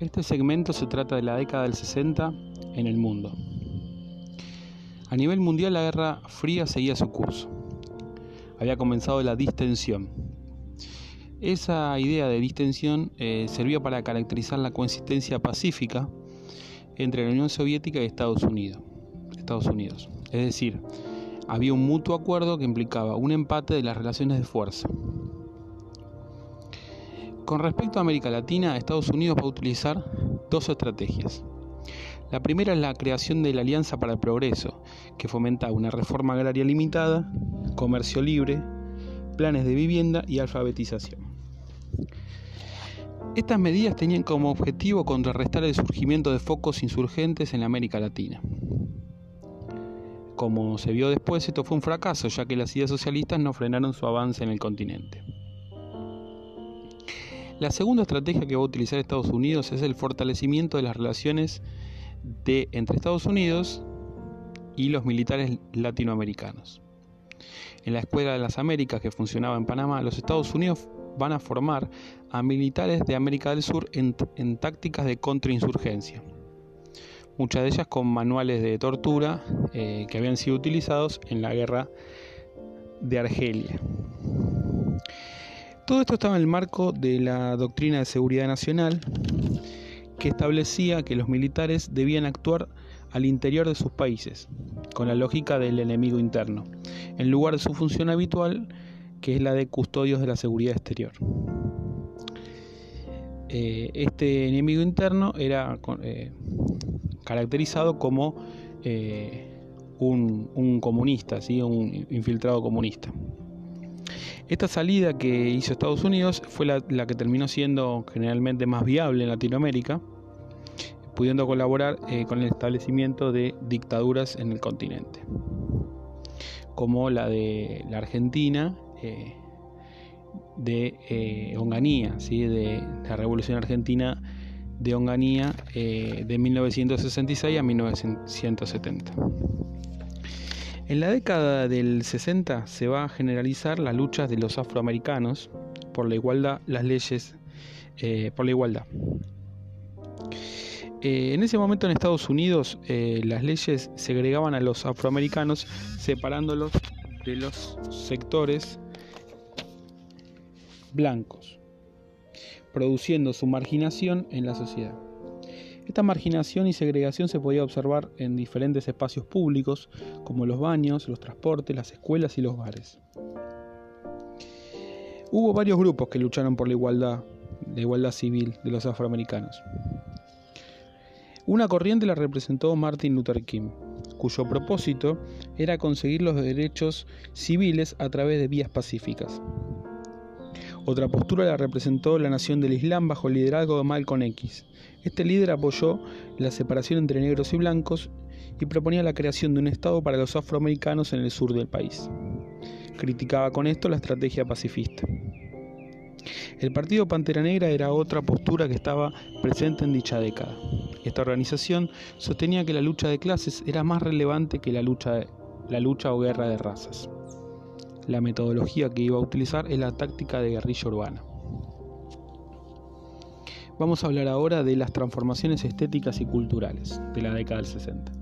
Este segmento se trata de la década del 60 en el mundo. A nivel mundial la Guerra Fría seguía su curso. Había comenzado la distensión. Esa idea de distensión eh, servía para caracterizar la coexistencia pacífica entre la Unión Soviética y Estados Unidos. Estados Unidos. Es decir, había un mutuo acuerdo que implicaba un empate de las relaciones de fuerza. Con respecto a América Latina, Estados Unidos va a utilizar dos estrategias. La primera es la creación de la Alianza para el Progreso, que fomenta una reforma agraria limitada, comercio libre, planes de vivienda y alfabetización. Estas medidas tenían como objetivo contrarrestar el surgimiento de focos insurgentes en América Latina. Como se vio después, esto fue un fracaso, ya que las ideas socialistas no frenaron su avance en el continente. La segunda estrategia que va a utilizar Estados Unidos es el fortalecimiento de las relaciones de, entre Estados Unidos y los militares latinoamericanos. En la Escuela de las Américas que funcionaba en Panamá, los Estados Unidos van a formar a militares de América del Sur en, tácticas de contrainsurgencia, muchas de ellas con manuales de tortura eh, que habían sido utilizados en la guerra de Argelia. Todo esto estaba en el marco de la doctrina de seguridad nacional que establecía que los militares debían actuar al interior de sus países, con la lógica del enemigo interno, en lugar de su función habitual, que es la de custodios de la seguridad exterior. Eh, este enemigo interno era eh, caracterizado como eh, un, comunista, ¿sí? un infiltrado comunista. Esta salida que hizo Estados Unidos fue la, que terminó siendo generalmente más viable en Latinoamérica, pudiendo colaborar eh, con el establecimiento de dictaduras en el continente, como la de la Argentina, eh, de eh, Onganía, ¿sí? de la Revolución Argentina de Onganía de 1966 a 1970. En la década del 60 se va a generalizar las luchas de los afroamericanos por la igualdad, las leyes eh, por la igualdad. Eh, en ese momento en Estados Unidos eh, las leyes segregaban a los afroamericanos separándolos de los sectores blancos, produciendo su marginación en la sociedad. Esta marginación y segregación se podía observar en diferentes espacios públicos, como los baños, los transportes, las escuelas y los bares. Hubo varios grupos que lucharon por la igualdad, la civil de los afroamericanos. Una corriente la representó Martin Luther King, cuyo propósito era conseguir los derechos civiles a través de vías pacíficas. Otra postura la representó la Nación del Islam bajo el liderazgo de Malcolm X. Este líder apoyó la separación entre negros y blancos y proponía la creación de un Estado para los afroamericanos en el sur del país. Criticaba con esto la estrategia pacifista. El Partido Pantera Negra era otra postura que estaba presente en dicha década. Esta organización sostenía que la lucha de clases era más relevante que la lucha, la lucha o guerra de razas. La metodología que iba a utilizar es la táctica de guerrilla urbana. Vamos a hablar ahora de las transformaciones estéticas y culturales de la década del 60.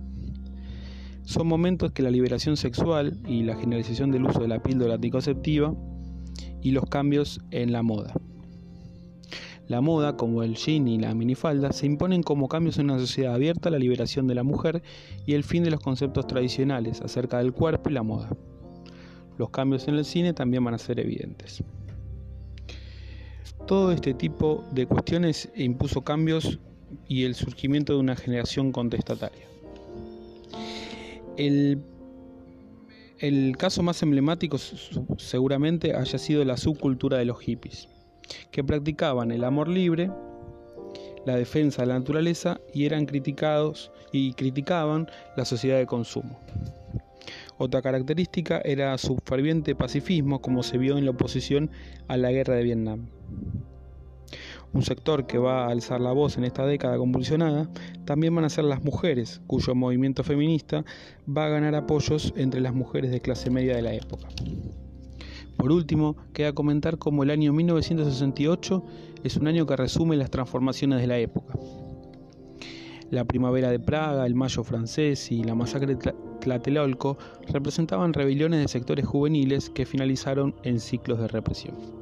Son momentos que la liberación sexual y la generalización del uso de la píldora anticonceptiva y los cambios en la moda. La moda, como el jean y la minifalda, se imponen como cambios en una sociedad abierta a la liberación de la mujer y el fin de los conceptos tradicionales acerca del cuerpo y la moda los cambios en el cine también van a ser evidentes. Todo este tipo de cuestiones impuso cambios y el surgimiento de una generación contestataria. El, caso más emblemático seguramente haya sido la subcultura de los hippies, que practicaban el amor libre, la defensa de la naturaleza y eran criticados y criticaban la sociedad de consumo. Otra característica era su ferviente pacifismo como se vio en la oposición a la guerra de Vietnam. Un sector que va a alzar la voz en esta década convulsionada también van a ser las mujeres, cuyo movimiento feminista va a ganar apoyos entre las mujeres de clase media de la época. Por último, queda comentar cómo el año 1968 es un año que resume las transformaciones de la época. La primavera de Praga, el mayo francés y la masacre de Tlatelolco representaban rebeliones de sectores juveniles que finalizaron en ciclos de represión.